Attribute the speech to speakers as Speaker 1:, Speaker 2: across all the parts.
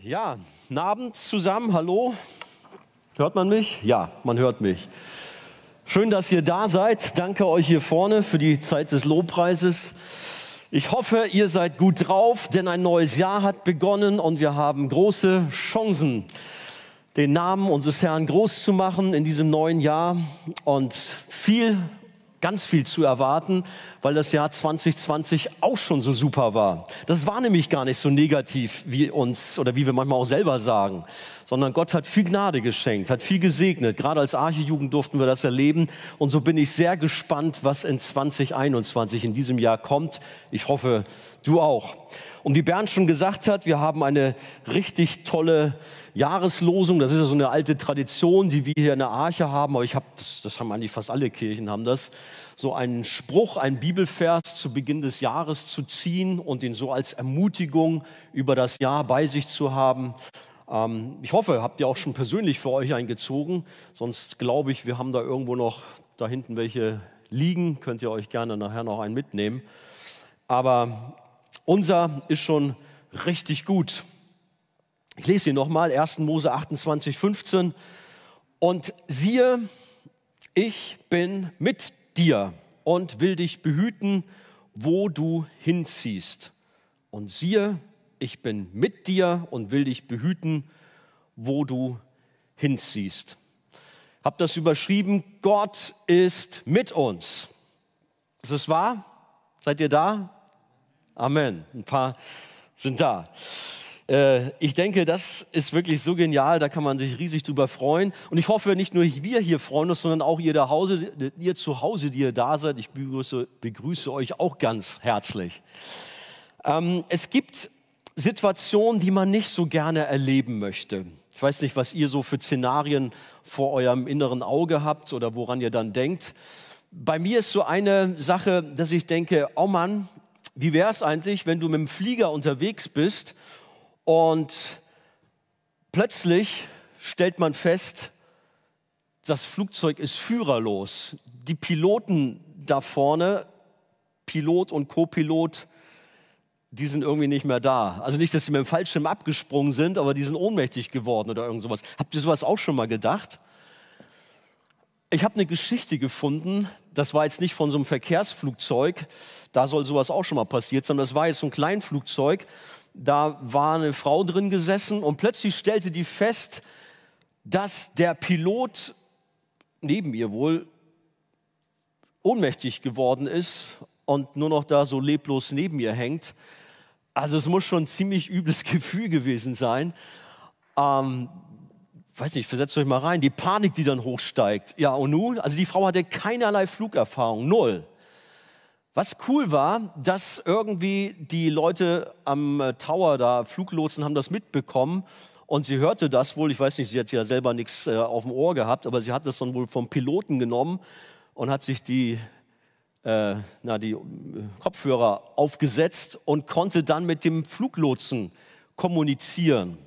Speaker 1: Ja, Abend zusammen, hallo. Hört man mich? Ja, man hört mich. Schön, dass ihr da seid. Danke euch hier vorne für die Zeit des Lobpreises. Ich hoffe, ihr seid gut drauf, denn ein neues Jahr hat begonnen und wir haben große Chancen, den Namen unseres Herrn groß zu machen in diesem neuen Jahr und viel ganz viel zu erwarten, weil das Jahr 2020 auch schon so super war. Das war nämlich gar nicht so negativ wie uns oder wie wir manchmal auch selber sagen, sondern Gott hat viel Gnade geschenkt, hat viel gesegnet. Gerade als Archejugend durften wir das erleben und so bin ich sehr gespannt, was in 2021 in diesem Jahr kommt. Ich hoffe, du auch. Und wie Bernd schon gesagt hat, wir haben eine richtig tolle Jahreslosung. Das ist ja so eine alte Tradition, die wir hier in der Arche haben. Aber ich habe, das, das haben eigentlich fast alle Kirchen haben das, so einen Spruch, einen Bibelvers zu Beginn des Jahres zu ziehen und ihn so als Ermutigung über das Jahr bei sich zu haben. Ähm, ich hoffe, habt ihr auch schon persönlich für euch eingezogen. Sonst glaube ich, wir haben da irgendwo noch da hinten welche liegen. Könnt ihr euch gerne nachher noch einen mitnehmen. Aber unser ist schon richtig gut. Ich lese hier nochmal, 1. Mose 28, 15. Und siehe, ich bin mit dir und will dich behüten, wo du hinziehst. Und siehe, ich bin mit dir und will dich behüten, wo du hinziehst. Hab das überschrieben, Gott ist mit uns. Ist es wahr? Seid ihr da? Amen. Ein paar sind da. Äh, ich denke, das ist wirklich so genial, da kann man sich riesig drüber freuen. Und ich hoffe, nicht nur wir hier freuen uns, sondern auch ihr, da Hause, ihr zu Hause, die ihr da seid. Ich begrüße, begrüße euch auch ganz herzlich. Ähm, es gibt Situationen, die man nicht so gerne erleben möchte. Ich weiß nicht, was ihr so für Szenarien vor eurem inneren Auge habt oder woran ihr dann denkt. Bei mir ist so eine Sache, dass ich denke, oh Mann, wie wäre es eigentlich, wenn du mit dem Flieger unterwegs bist und plötzlich stellt man fest, das Flugzeug ist führerlos. Die Piloten da vorne, Pilot und Copilot, die sind irgendwie nicht mehr da. Also nicht, dass sie mit dem Fallschirm abgesprungen sind, aber die sind ohnmächtig geworden oder irgend sowas. Habt ihr sowas auch schon mal gedacht? Ich habe eine Geschichte gefunden, das war jetzt nicht von so einem Verkehrsflugzeug, da soll sowas auch schon mal passiert sein, das war jetzt so ein Kleinflugzeug, da war eine Frau drin gesessen und plötzlich stellte die fest, dass der Pilot neben ihr wohl ohnmächtig geworden ist und nur noch da so leblos neben ihr hängt. Also es muss schon ein ziemlich übles Gefühl gewesen sein. Ähm, weiß nicht, versetzt euch mal rein, die Panik, die dann hochsteigt. Ja, und nun, also die Frau hatte keinerlei Flugerfahrung, null. Was cool war, dass irgendwie die Leute am äh, Tower da, Fluglotsen, haben das mitbekommen und sie hörte das wohl, ich weiß nicht, sie hat ja selber nichts äh, auf dem Ohr gehabt, aber sie hat das dann wohl vom Piloten genommen und hat sich die, äh, na, die äh, Kopfhörer aufgesetzt und konnte dann mit dem Fluglotsen kommunizieren.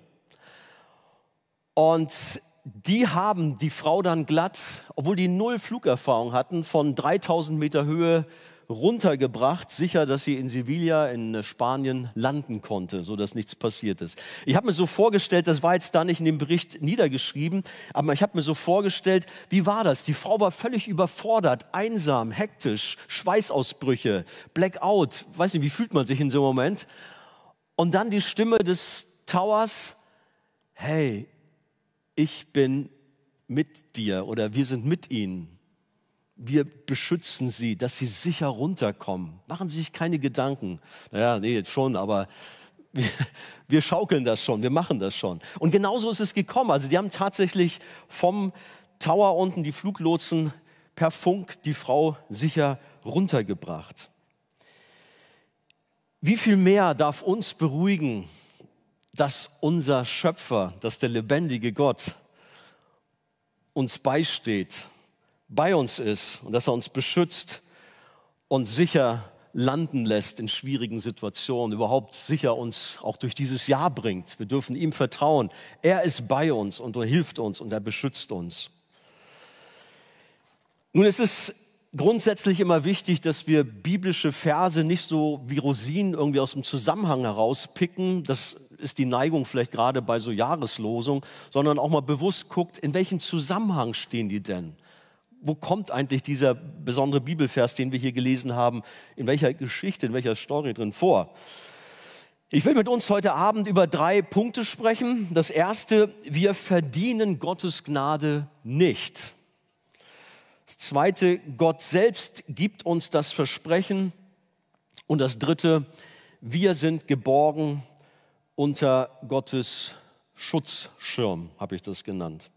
Speaker 1: Und die haben die Frau dann glatt, obwohl die null Flugerfahrung hatten, von 3000 Meter Höhe runtergebracht, sicher, dass sie in Sevilla in Spanien landen konnte, so dass nichts passiert ist. Ich habe mir so vorgestellt, das war jetzt da nicht in dem Bericht niedergeschrieben, aber ich habe mir so vorgestellt, wie war das? Die Frau war völlig überfordert, einsam, hektisch, Schweißausbrüche, Blackout, weiß nicht, wie fühlt man sich in so einem Moment? Und dann die Stimme des Towers, hey, ich bin mit dir oder wir sind mit ihnen. Wir beschützen sie, dass sie sicher runterkommen. Machen Sie sich keine Gedanken. Naja, nee, jetzt schon, aber wir, wir schaukeln das schon, wir machen das schon. Und genauso ist es gekommen. Also die haben tatsächlich vom Tower unten die Fluglotsen per Funk die Frau sicher runtergebracht. Wie viel mehr darf uns beruhigen, dass unser Schöpfer, dass der lebendige Gott uns beisteht, bei uns ist und dass er uns beschützt und sicher landen lässt in schwierigen Situationen, überhaupt sicher uns auch durch dieses Jahr bringt. Wir dürfen ihm vertrauen. Er ist bei uns und er hilft uns und er beschützt uns. Nun, es ist grundsätzlich immer wichtig, dass wir biblische Verse nicht so wie Rosinen irgendwie aus dem Zusammenhang herauspicken. Das ist die Neigung vielleicht gerade bei so Jahreslosung, sondern auch mal bewusst guckt, in welchem Zusammenhang stehen die denn? Wo kommt eigentlich dieser besondere Bibelvers, den wir hier gelesen haben, in welcher Geschichte, in welcher Story drin vor? Ich will mit uns heute Abend über drei Punkte sprechen. Das erste, wir verdienen Gottes Gnade nicht. Das zweite, Gott selbst gibt uns das Versprechen. Und das dritte, wir sind geborgen unter Gottes Schutzschirm, habe ich das genannt.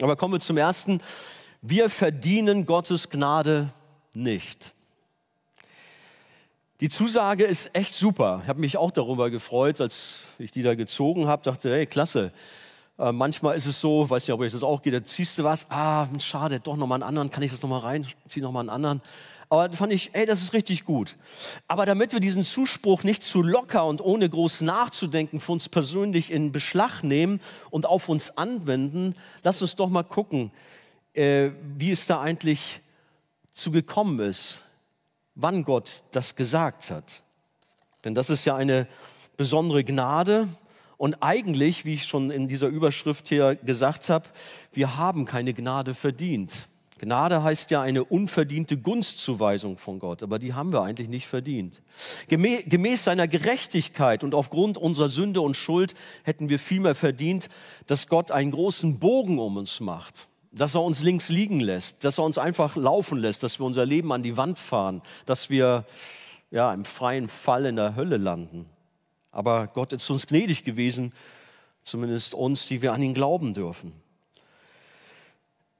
Speaker 1: Aber kommen wir zum ersten. Wir verdienen Gottes Gnade nicht. Die Zusage ist echt super. Ich habe mich auch darüber gefreut, als ich die da gezogen habe. Dachte, hey, klasse. Äh, manchmal ist es so, weiß nicht, ob euch das auch geht, da ziehst du was, ah, schade, doch nochmal einen anderen, kann ich das nochmal rein, zieh nochmal einen anderen. Aber da fand ich, ey, das ist richtig gut. Aber damit wir diesen Zuspruch nicht zu locker und ohne groß nachzudenken für uns persönlich in Beschlag nehmen und auf uns anwenden, lass uns doch mal gucken, äh, wie es da eigentlich zu gekommen ist, wann Gott das gesagt hat. Denn das ist ja eine besondere Gnade. Und eigentlich, wie ich schon in dieser Überschrift hier gesagt habe, wir haben keine Gnade verdient. Gnade heißt ja eine unverdiente Gunstzuweisung von Gott, aber die haben wir eigentlich nicht verdient. Gemäß seiner Gerechtigkeit und aufgrund unserer Sünde und Schuld hätten wir vielmehr verdient, dass Gott einen großen Bogen um uns macht, dass er uns links liegen lässt, dass er uns einfach laufen lässt, dass wir unser Leben an die Wand fahren, dass wir ja, im freien Fall in der Hölle landen. Aber Gott ist uns gnädig gewesen, zumindest uns, die wir an ihn glauben dürfen.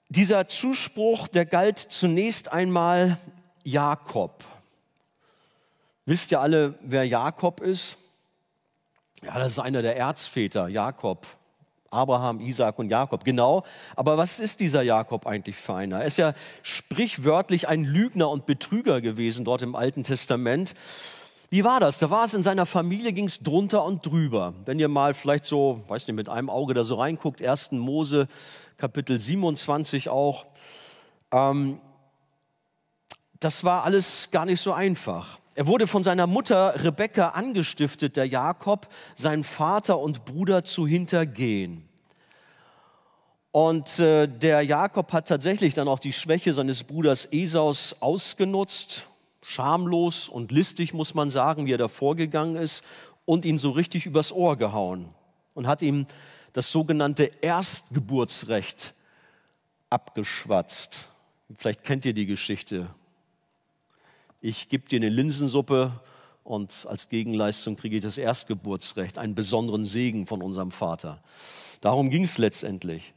Speaker 1: Dieser Zuspruch, der galt zunächst einmal Jakob. Wisst ihr alle, wer Jakob ist? Ja, das ist einer der Erzväter, Jakob. Abraham, Isaac und Jakob, genau. Aber was ist dieser Jakob eigentlich für einer? Er ist ja sprichwörtlich ein Lügner und Betrüger gewesen dort im Alten Testament. Wie war das? Da war es in seiner Familie, ging es drunter und drüber. Wenn ihr mal vielleicht so, weiß nicht, mit einem Auge da so reinguckt, 1. Mose, Kapitel 27 auch, ähm, das war alles gar nicht so einfach. Er wurde von seiner Mutter Rebekka angestiftet, der Jakob, seinen Vater und Bruder zu hintergehen. Und äh, der Jakob hat tatsächlich dann auch die Schwäche seines Bruders Esaus ausgenutzt schamlos und listig, muss man sagen, wie er da vorgegangen ist und ihm so richtig übers Ohr gehauen und hat ihm das sogenannte Erstgeburtsrecht abgeschwatzt. Vielleicht kennt ihr die Geschichte. Ich gebe dir eine Linsensuppe und als Gegenleistung kriege ich das Erstgeburtsrecht, einen besonderen Segen von unserem Vater. Darum ging es letztendlich.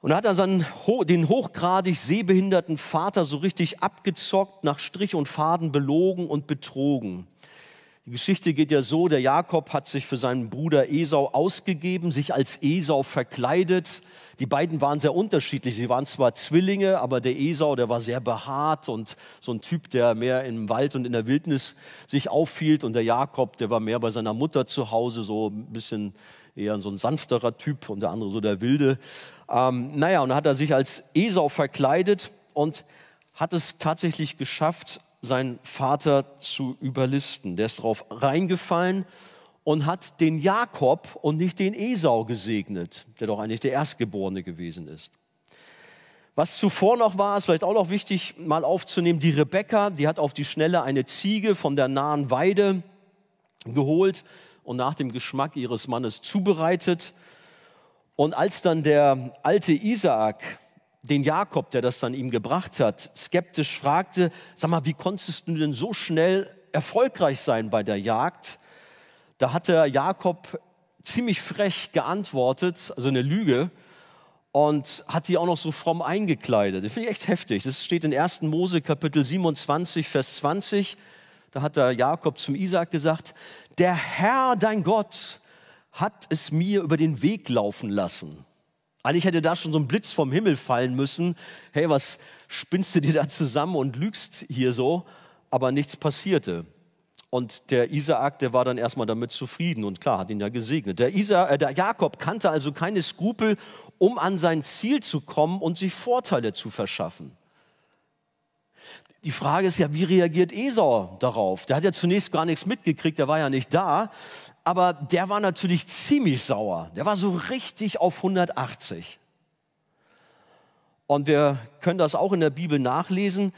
Speaker 1: Und da hat er seinen, den hochgradig sehbehinderten Vater so richtig abgezockt, nach Strich und Faden belogen und betrogen. Die Geschichte geht ja so, der Jakob hat sich für seinen Bruder Esau ausgegeben, sich als Esau verkleidet. Die beiden waren sehr unterschiedlich. Sie waren zwar Zwillinge, aber der Esau, der war sehr behaart und so ein Typ, der mehr im Wald und in der Wildnis sich aufhielt. Und der Jakob, der war mehr bei seiner Mutter zu Hause, so ein bisschen eher so ein sanfterer Typ und der andere so der Wilde. Ähm, naja, und dann hat er sich als Esau verkleidet und hat es tatsächlich geschafft, seinen Vater zu überlisten. Der ist darauf reingefallen und hat den Jakob und nicht den Esau gesegnet, der doch eigentlich der Erstgeborene gewesen ist. Was zuvor noch war, ist vielleicht auch noch wichtig mal aufzunehmen, die Rebekka, die hat auf die Schnelle eine Ziege von der nahen Weide geholt und nach dem Geschmack ihres Mannes zubereitet. Und als dann der alte Isaak den Jakob, der das dann ihm gebracht hat, skeptisch fragte, sag mal, wie konntest du denn so schnell erfolgreich sein bei der Jagd? Da hat der Jakob ziemlich frech geantwortet, also eine Lüge, und hat die auch noch so fromm eingekleidet. Das finde ich echt heftig. Das steht in 1. Mose Kapitel 27, Vers 20. Da hat der Jakob zum Isaak gesagt, der Herr, dein Gott, hat es mir über den Weg laufen lassen. Eigentlich hätte da schon so ein Blitz vom Himmel fallen müssen. Hey, was spinnst du dir da zusammen und lügst hier so? Aber nichts passierte. Und der Isaak, der war dann erstmal damit zufrieden und klar, hat ihn ja gesegnet. Der, Isa, äh, der Jakob kannte also keine Skrupel, um an sein Ziel zu kommen und sich Vorteile zu verschaffen. Die Frage ist ja, wie reagiert Esau darauf? Der hat ja zunächst gar nichts mitgekriegt, der war ja nicht da. Aber der war natürlich ziemlich sauer. Der war so richtig auf 180. Und wir können das auch in der Bibel nachlesen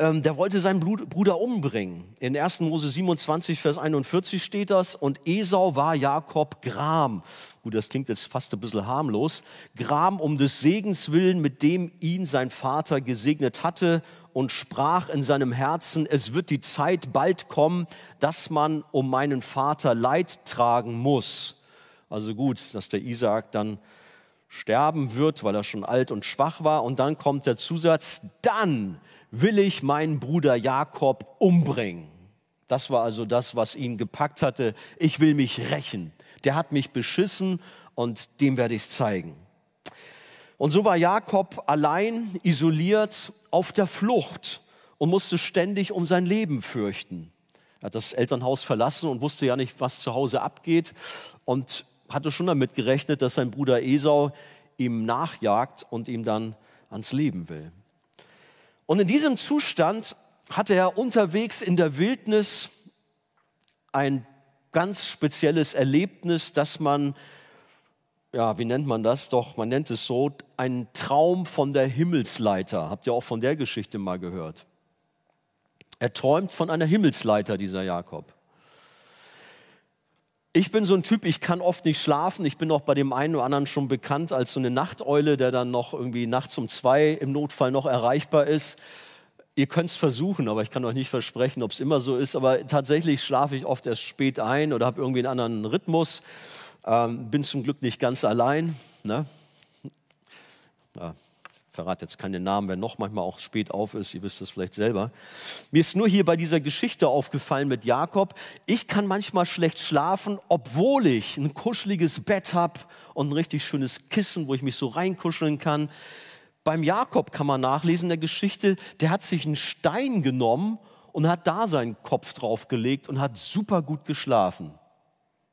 Speaker 1: ähm, der wollte seinen Bruder umbringen. In 1. Mose 27, Vers 41 steht das. Und Esau war Jakob Gram. Gut, das klingt jetzt fast ein bisschen harmlos. Gram um des Segens willen, mit dem ihn sein Vater gesegnet hatte und sprach in seinem Herzen, es wird die Zeit bald kommen, dass man um meinen Vater Leid tragen muss. Also gut, dass der Isaak dann sterben wird, weil er schon alt und schwach war. Und dann kommt der Zusatz, dann will ich meinen Bruder Jakob umbringen. Das war also das, was ihn gepackt hatte. Ich will mich rächen. Der hat mich beschissen und dem werde ich es zeigen. Und so war Jakob allein, isoliert, auf der Flucht und musste ständig um sein Leben fürchten. Er hat das Elternhaus verlassen und wusste ja nicht, was zu Hause abgeht und hatte schon damit gerechnet, dass sein Bruder Esau ihm nachjagt und ihm dann ans Leben will. Und in diesem Zustand hatte er unterwegs in der Wildnis ein ganz spezielles Erlebnis, das man, ja, wie nennt man das? Doch, man nennt es so, ein Traum von der Himmelsleiter. Habt ihr auch von der Geschichte mal gehört? Er träumt von einer Himmelsleiter, dieser Jakob. Ich bin so ein Typ, ich kann oft nicht schlafen. Ich bin auch bei dem einen oder anderen schon bekannt als so eine Nachteule, der dann noch irgendwie nachts um zwei im Notfall noch erreichbar ist. Ihr könnt es versuchen, aber ich kann euch nicht versprechen, ob es immer so ist. Aber tatsächlich schlafe ich oft erst spät ein oder habe irgendwie einen anderen Rhythmus. Ähm, bin zum Glück nicht ganz allein. Ne? Ja, verrate jetzt keine Namen, wer noch manchmal auch spät auf ist, ihr wisst es vielleicht selber. Mir ist nur hier bei dieser Geschichte aufgefallen mit Jakob, ich kann manchmal schlecht schlafen, obwohl ich ein kuscheliges Bett habe und ein richtig schönes Kissen, wo ich mich so reinkuscheln kann. Beim Jakob kann man nachlesen in der Geschichte, der hat sich einen Stein genommen und hat da seinen Kopf draufgelegt und hat super gut geschlafen.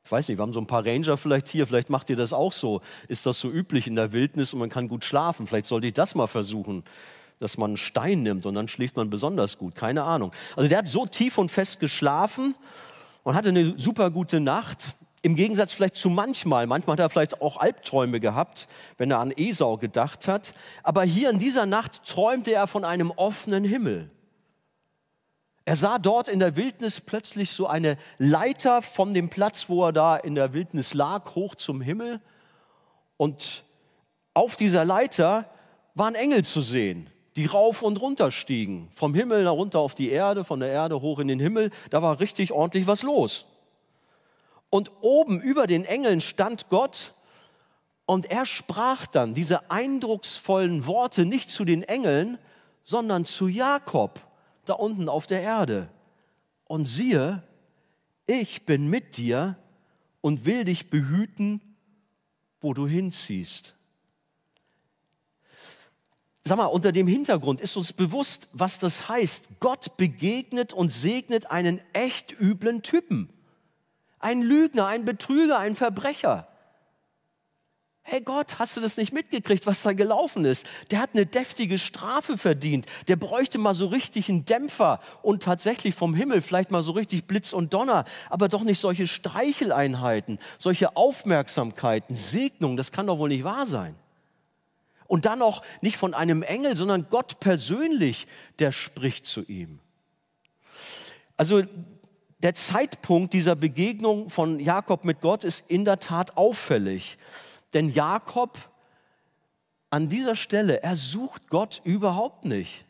Speaker 1: Ich weiß nicht, wir haben so ein paar Ranger vielleicht hier, vielleicht macht ihr das auch so. Ist das so üblich in der Wildnis und man kann gut schlafen? Vielleicht sollte ich das mal versuchen, dass man einen Stein nimmt und dann schläft man besonders gut. Keine Ahnung. Also der hat so tief und fest geschlafen und hatte eine super gute Nacht. Im Gegensatz vielleicht zu manchmal. Manchmal hat er vielleicht auch Albträume gehabt, wenn er an Esau gedacht hat. Aber hier in dieser Nacht träumte er von einem offenen Himmel. Er sah dort in der Wildnis plötzlich so eine Leiter von dem Platz, wo er da in der Wildnis lag, hoch zum Himmel. Und auf dieser Leiter waren Engel zu sehen, die rauf und runter stiegen. Vom Himmel runter auf die Erde, von der Erde hoch in den Himmel. Da war richtig ordentlich was los. Und oben über den Engeln stand Gott und er sprach dann diese eindrucksvollen Worte nicht zu den Engeln, sondern zu Jakob da unten auf der Erde. Und siehe, ich bin mit dir und will dich behüten, wo du hinziehst. Sag mal, unter dem Hintergrund ist uns bewusst, was das heißt. Gott begegnet und segnet einen echt üblen Typen. Ein Lügner, ein Betrüger, ein Verbrecher. Hey Gott, hast du das nicht mitgekriegt, was da gelaufen ist? Der hat eine deftige Strafe verdient. Der bräuchte mal so richtig einen Dämpfer und tatsächlich vom Himmel vielleicht mal so richtig Blitz und Donner, aber doch nicht solche Streicheleinheiten, solche Aufmerksamkeiten, Segnungen. Das kann doch wohl nicht wahr sein. Und dann auch nicht von einem Engel, sondern Gott persönlich, der spricht zu ihm. Also der Zeitpunkt dieser Begegnung von Jakob mit Gott ist in der Tat auffällig. Denn Jakob an dieser Stelle, er sucht Gott überhaupt nicht.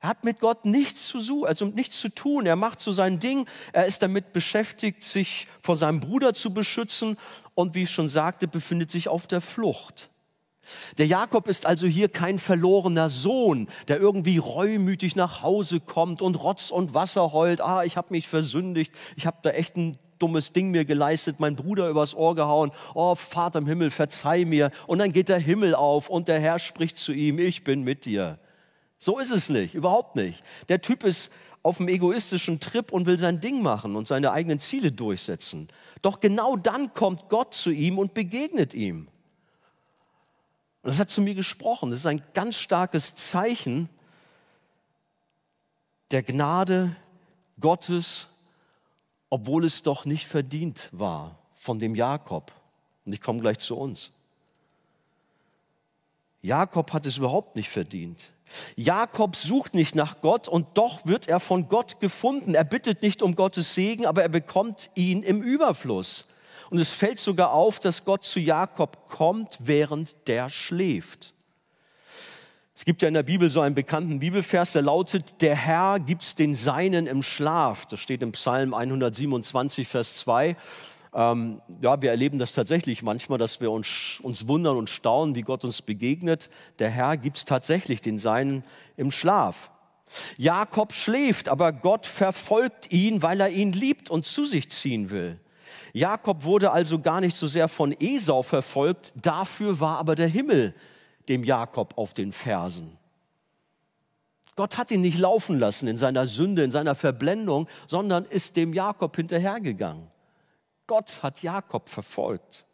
Speaker 1: Er hat mit Gott nichts zu, also nichts zu tun. Er macht so sein Ding. Er ist damit beschäftigt, sich vor seinem Bruder zu beschützen und wie ich schon sagte, befindet sich auf der Flucht. Der Jakob ist also hier kein verlorener Sohn, der irgendwie reumütig nach Hause kommt und Rotz und Wasser heult. Ah, ich habe mich versündigt, ich habe da echt ein dummes Ding mir geleistet, mein Bruder übers Ohr gehauen. Oh, Vater im Himmel, verzeih mir. Und dann geht der Himmel auf und der Herr spricht zu ihm, ich bin mit dir. So ist es nicht, überhaupt nicht. Der Typ ist auf einem egoistischen Trip und will sein Ding machen und seine eigenen Ziele durchsetzen. Doch genau dann kommt Gott zu ihm und begegnet ihm. Und das hat zu mir gesprochen. Das ist ein ganz starkes Zeichen der Gnade Gottes obwohl es doch nicht verdient war von dem Jakob. Und ich komme gleich zu uns. Jakob hat es überhaupt nicht verdient. Jakob sucht nicht nach Gott und doch wird er von Gott gefunden. Er bittet nicht um Gottes Segen, aber er bekommt ihn im Überfluss. Und es fällt sogar auf, dass Gott zu Jakob kommt, während der schläft. Es gibt ja in der Bibel so einen bekannten Bibelvers, der lautet, der Herr gibt's den Seinen im Schlaf. Das steht im Psalm 127, Vers 2. Ähm, ja, wir erleben das tatsächlich manchmal, dass wir uns, uns wundern und staunen, wie Gott uns begegnet. Der Herr gibt es tatsächlich den Seinen im Schlaf. Jakob schläft, aber Gott verfolgt ihn, weil er ihn liebt und zu sich ziehen will. Jakob wurde also gar nicht so sehr von Esau verfolgt, dafür war aber der Himmel dem Jakob auf den Fersen. Gott hat ihn nicht laufen lassen in seiner Sünde, in seiner Verblendung, sondern ist dem Jakob hinterhergegangen. Gott hat Jakob verfolgt.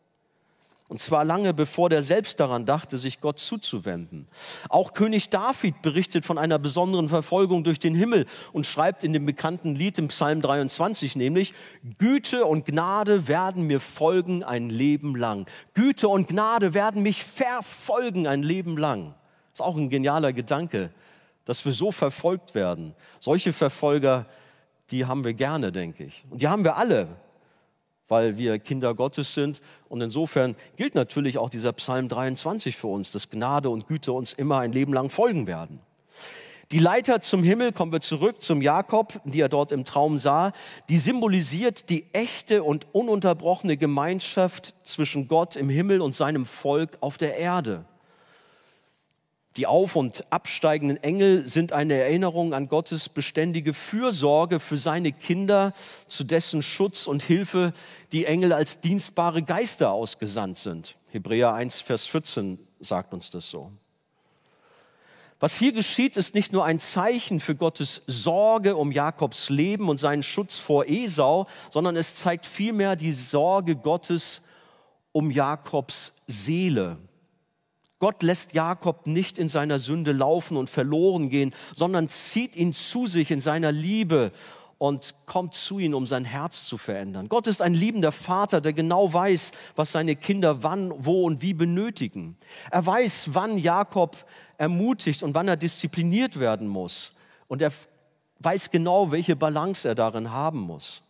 Speaker 1: Und zwar lange bevor der selbst daran dachte, sich Gott zuzuwenden. Auch König David berichtet von einer besonderen Verfolgung durch den Himmel und schreibt in dem bekannten Lied im Psalm 23 nämlich, Güte und Gnade werden mir folgen ein Leben lang. Güte und Gnade werden mich verfolgen ein Leben lang. Das ist auch ein genialer Gedanke, dass wir so verfolgt werden. Solche Verfolger, die haben wir gerne, denke ich. Und die haben wir alle weil wir Kinder Gottes sind. Und insofern gilt natürlich auch dieser Psalm 23 für uns, dass Gnade und Güte uns immer ein Leben lang folgen werden. Die Leiter zum Himmel, kommen wir zurück zum Jakob, die er dort im Traum sah, die symbolisiert die echte und ununterbrochene Gemeinschaft zwischen Gott im Himmel und seinem Volk auf der Erde. Die auf- und absteigenden Engel sind eine Erinnerung an Gottes beständige Fürsorge für seine Kinder, zu dessen Schutz und Hilfe die Engel als dienstbare Geister ausgesandt sind. Hebräer 1, Vers 14 sagt uns das so. Was hier geschieht, ist nicht nur ein Zeichen für Gottes Sorge um Jakobs Leben und seinen Schutz vor Esau, sondern es zeigt vielmehr die Sorge Gottes um Jakobs Seele. Gott lässt Jakob nicht in seiner Sünde laufen und verloren gehen, sondern zieht ihn zu sich in seiner Liebe und kommt zu ihm, um sein Herz zu verändern. Gott ist ein liebender Vater, der genau weiß, was seine Kinder wann, wo und wie benötigen. Er weiß, wann Jakob ermutigt und wann er diszipliniert werden muss. Und er weiß genau, welche Balance er darin haben muss.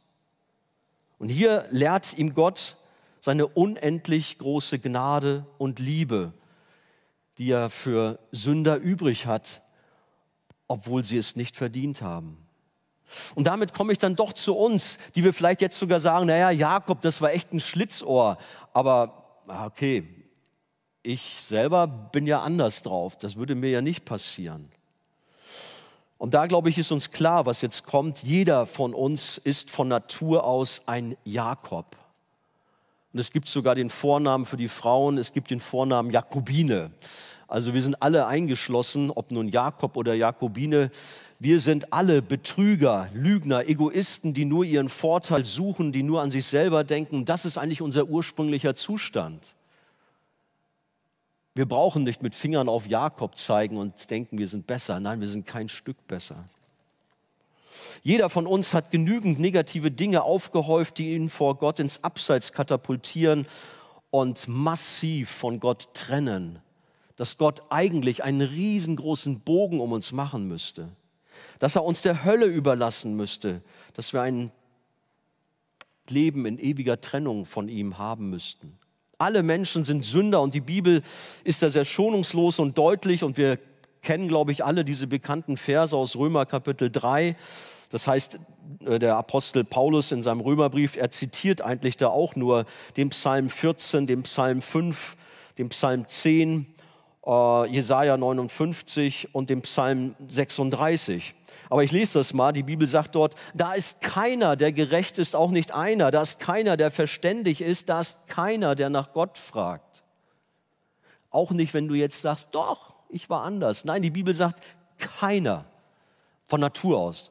Speaker 1: Und hier lehrt ihm Gott seine unendlich große Gnade und Liebe die er für Sünder übrig hat, obwohl sie es nicht verdient haben. Und damit komme ich dann doch zu uns, die wir vielleicht jetzt sogar sagen, naja, Jakob, das war echt ein Schlitzohr, aber ah, okay, ich selber bin ja anders drauf, das würde mir ja nicht passieren. Und da, glaube ich, ist uns klar, was jetzt kommt. Jeder von uns ist von Natur aus ein Jakob. Und es gibt sogar den Vornamen für die Frauen, es gibt den Vornamen Jakobine. Also wir sind alle eingeschlossen, ob nun Jakob oder Jakobine. Wir sind alle Betrüger, Lügner, Egoisten, die nur ihren Vorteil suchen, die nur an sich selber denken. Das ist eigentlich unser ursprünglicher Zustand. Wir brauchen nicht mit Fingern auf Jakob zeigen und denken, wir sind besser. Nein, wir sind kein Stück besser. Jeder von uns hat genügend negative Dinge aufgehäuft, die ihn vor Gott ins Abseits katapultieren und massiv von Gott trennen. Dass Gott eigentlich einen riesengroßen Bogen um uns machen müsste. Dass er uns der Hölle überlassen müsste. Dass wir ein Leben in ewiger Trennung von ihm haben müssten. Alle Menschen sind Sünder und die Bibel ist da sehr schonungslos und deutlich und wir kennen, glaube ich, alle diese bekannten Verse aus Römer Kapitel 3. Das heißt, äh, der Apostel Paulus in seinem Römerbrief, er zitiert eigentlich da auch nur den Psalm 14, den Psalm 5, den Psalm 10, äh, Jesaja 59 und den Psalm 36. Aber ich lese das mal. Die Bibel sagt dort, da ist keiner, der gerecht ist, auch nicht einer. Da ist keiner, der verständig ist. Da ist keiner, der nach Gott fragt. Auch nicht, wenn du jetzt sagst, doch, ich war anders. Nein, die Bibel sagt, keiner von Natur aus.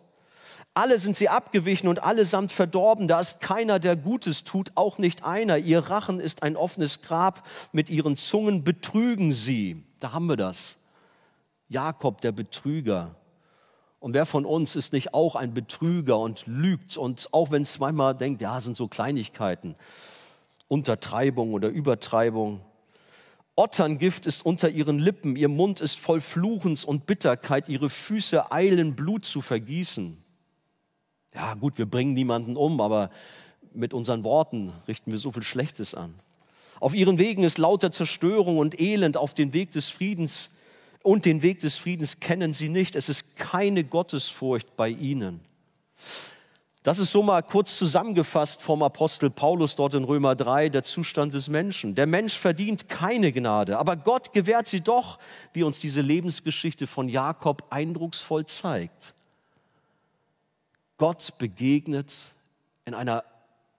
Speaker 1: Alle sind sie abgewichen und allesamt verdorben. Da ist keiner, der Gutes tut, auch nicht einer. Ihr Rachen ist ein offenes Grab. Mit ihren Zungen betrügen sie. Da haben wir das. Jakob, der Betrüger. Und wer von uns ist nicht auch ein Betrüger und lügt? Und auch wenn es manchmal denkt, ja, sind so Kleinigkeiten. Untertreibung oder Übertreibung. Otterngift ist unter ihren Lippen, ihr Mund ist voll Fluchens und Bitterkeit, ihre Füße eilen Blut zu vergießen. Ja gut, wir bringen niemanden um, aber mit unseren Worten richten wir so viel Schlechtes an. Auf ihren Wegen ist lauter Zerstörung und Elend, auf den Weg des Friedens und den Weg des Friedens kennen sie nicht. Es ist keine Gottesfurcht bei ihnen. Das ist so mal kurz zusammengefasst vom Apostel Paulus dort in Römer 3, der Zustand des Menschen. Der Mensch verdient keine Gnade, aber Gott gewährt sie doch, wie uns diese Lebensgeschichte von Jakob eindrucksvoll zeigt. Gott begegnet in einer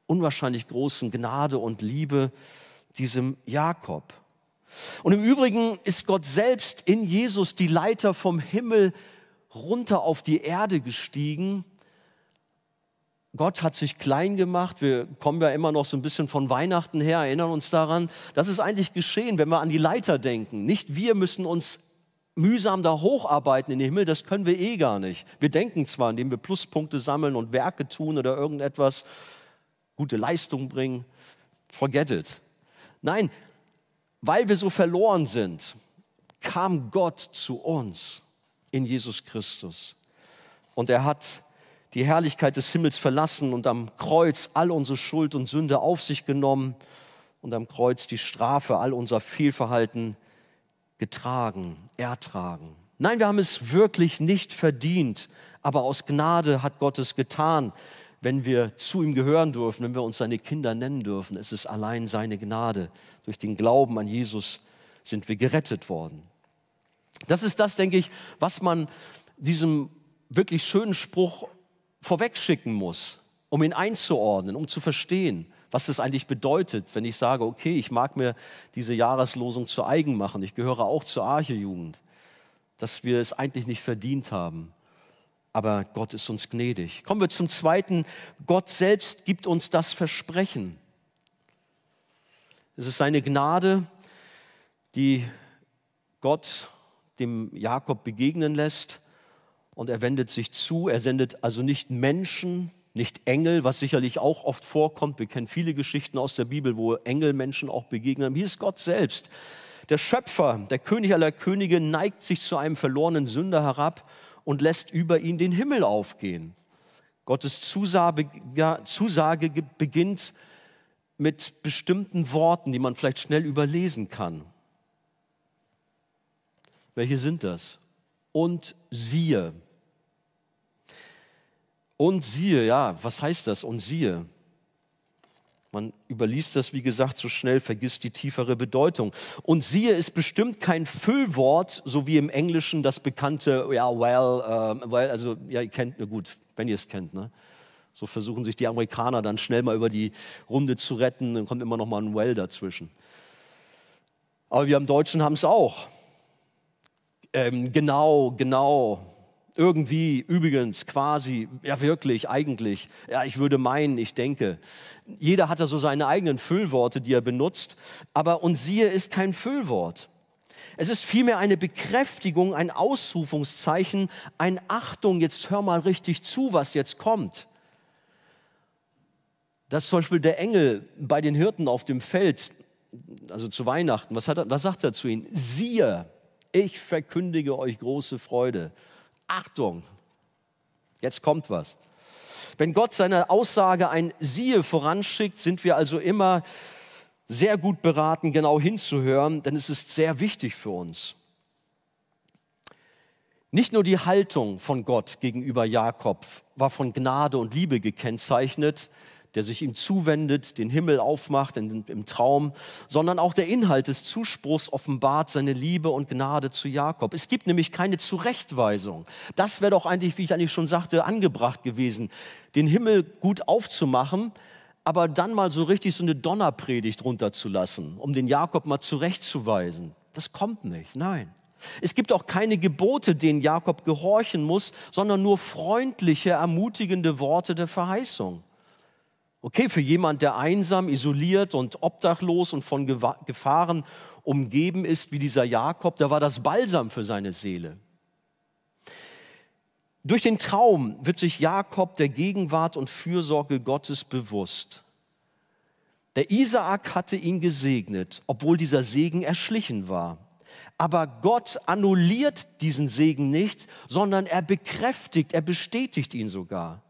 Speaker 1: unwahrscheinlich großen Gnade und Liebe diesem Jakob. Und im Übrigen ist Gott selbst in Jesus die Leiter vom Himmel runter auf die Erde gestiegen Gott hat sich klein gemacht. Wir kommen ja immer noch so ein bisschen von Weihnachten her, erinnern uns daran. Das ist eigentlich geschehen, wenn wir an die Leiter denken. Nicht wir müssen uns mühsam da hocharbeiten in den Himmel, das können wir eh gar nicht. Wir denken zwar, indem wir Pluspunkte sammeln und Werke tun oder irgendetwas, gute Leistung bringen, forget it. Nein, weil wir so verloren sind, kam Gott zu uns in Jesus Christus. Und er hat die Herrlichkeit des Himmels verlassen und am Kreuz all unsere Schuld und Sünde auf sich genommen und am Kreuz die Strafe all unser Fehlverhalten getragen, ertragen. Nein, wir haben es wirklich nicht verdient, aber aus Gnade hat Gott es getan, wenn wir zu ihm gehören dürfen, wenn wir uns seine Kinder nennen dürfen. Es ist allein seine Gnade. Durch den Glauben an Jesus sind wir gerettet worden. Das ist das, denke ich, was man diesem wirklich schönen Spruch vorwegschicken muss, um ihn einzuordnen, um zu verstehen, was es eigentlich bedeutet, wenn ich sage, okay, ich mag mir diese Jahreslosung zu eigen machen, ich gehöre auch zur Arche-Jugend, dass wir es eigentlich nicht verdient haben. Aber Gott ist uns gnädig. Kommen wir zum Zweiten. Gott selbst gibt uns das Versprechen. Es ist seine Gnade, die Gott dem Jakob begegnen lässt und er wendet sich zu. Er sendet also nicht Menschen, nicht Engel, was sicherlich auch oft vorkommt. Wir kennen viele Geschichten aus der Bibel, wo Engel Menschen auch begegnen. Hier ist Gott selbst. Der Schöpfer, der König aller Könige, neigt sich zu einem verlorenen Sünder herab und lässt über ihn den Himmel aufgehen. Gottes Zusage, Zusage beginnt mit bestimmten Worten, die man vielleicht schnell überlesen kann. Welche sind das? Und siehe, und siehe, ja, was heißt das? Und siehe. Man überliest das, wie gesagt, so schnell, vergisst die tiefere Bedeutung. Und siehe ist bestimmt kein Füllwort, so wie im Englischen das bekannte, ja, well, uh, well also, ja, ihr kennt, na gut, wenn ihr es kennt, ne? So versuchen sich die Amerikaner dann schnell mal über die Runde zu retten, dann kommt immer noch mal ein Well dazwischen. Aber wir im Deutschen haben es auch. Ähm, genau, genau, irgendwie, übrigens, quasi, ja wirklich, eigentlich, ja, ich würde meinen, ich denke. Jeder hat da so seine eigenen Füllworte, die er benutzt, aber und siehe ist kein Füllwort. Es ist vielmehr eine Bekräftigung, ein Ausrufungszeichen, ein Achtung, jetzt hör mal richtig zu, was jetzt kommt. Das ist zum Beispiel der Engel bei den Hirten auf dem Feld, also zu Weihnachten, was, er, was sagt er zu ihnen? Siehe, ich verkündige euch große Freude Achtung, jetzt kommt was. Wenn Gott seine Aussage ein Siehe voranschickt, sind wir also immer sehr gut beraten, genau hinzuhören, denn es ist sehr wichtig für uns. Nicht nur die Haltung von Gott gegenüber Jakob war von Gnade und Liebe gekennzeichnet, der sich ihm zuwendet, den Himmel aufmacht in, im Traum, sondern auch der Inhalt des Zuspruchs offenbart seine Liebe und Gnade zu Jakob. Es gibt nämlich keine Zurechtweisung. Das wäre doch eigentlich, wie ich eigentlich schon sagte, angebracht gewesen, den Himmel gut aufzumachen, aber dann mal so richtig so eine Donnerpredigt runterzulassen, um den Jakob mal zurechtzuweisen. Das kommt nicht, nein. Es gibt auch keine Gebote, denen Jakob gehorchen muss, sondern nur freundliche, ermutigende Worte der Verheißung. Okay, für jemand, der einsam, isoliert und obdachlos und von Gefahren umgeben ist, wie dieser Jakob, da war das Balsam für seine Seele. Durch den Traum wird sich Jakob der Gegenwart und Fürsorge Gottes bewusst. Der Isaak hatte ihn gesegnet, obwohl dieser Segen erschlichen war. Aber Gott annulliert diesen Segen nicht, sondern er bekräftigt, er bestätigt ihn sogar.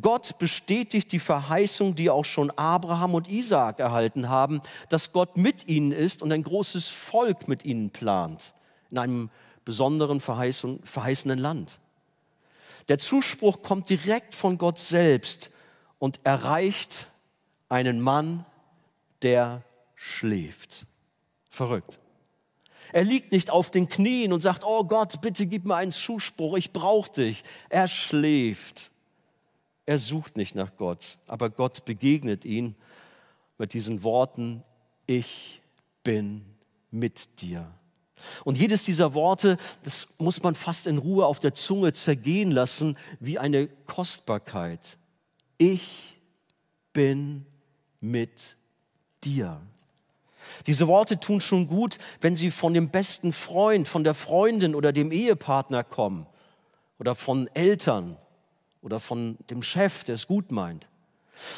Speaker 1: Gott bestätigt die Verheißung, die auch schon Abraham und Isaak erhalten haben, dass Gott mit ihnen ist und ein großes Volk mit ihnen plant, in einem besonderen verheißenen Land. Der Zuspruch kommt direkt von Gott selbst und erreicht einen Mann, der schläft. Verrückt. Er liegt nicht auf den Knien und sagt, oh Gott, bitte gib mir einen Zuspruch, ich brauche dich. Er schläft. Er sucht nicht nach Gott, aber Gott begegnet ihn mit diesen Worten, ich bin mit dir. Und jedes dieser Worte, das muss man fast in Ruhe auf der Zunge zergehen lassen, wie eine Kostbarkeit. Ich bin mit dir. Diese Worte tun schon gut, wenn sie von dem besten Freund, von der Freundin oder dem Ehepartner kommen oder von Eltern oder von dem Chef, der es gut meint.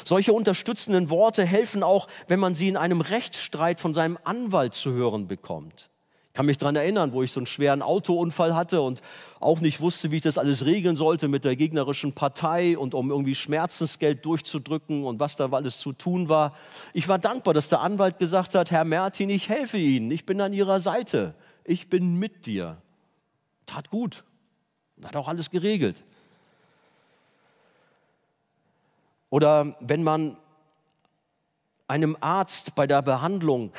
Speaker 1: Solche unterstützenden Worte helfen auch, wenn man sie in einem Rechtsstreit von seinem Anwalt zu hören bekommt. Ich kann mich daran erinnern, wo ich so einen schweren Autounfall hatte und auch nicht wusste, wie ich das alles regeln sollte mit der gegnerischen Partei und um irgendwie Schmerzensgeld durchzudrücken und was da alles zu tun war. Ich war dankbar, dass der Anwalt gesagt hat, Herr Mertin, ich helfe Ihnen, ich bin an Ihrer Seite, ich bin mit dir. Tat gut, hat auch alles geregelt. Oder wenn man einem Arzt bei der Behandlung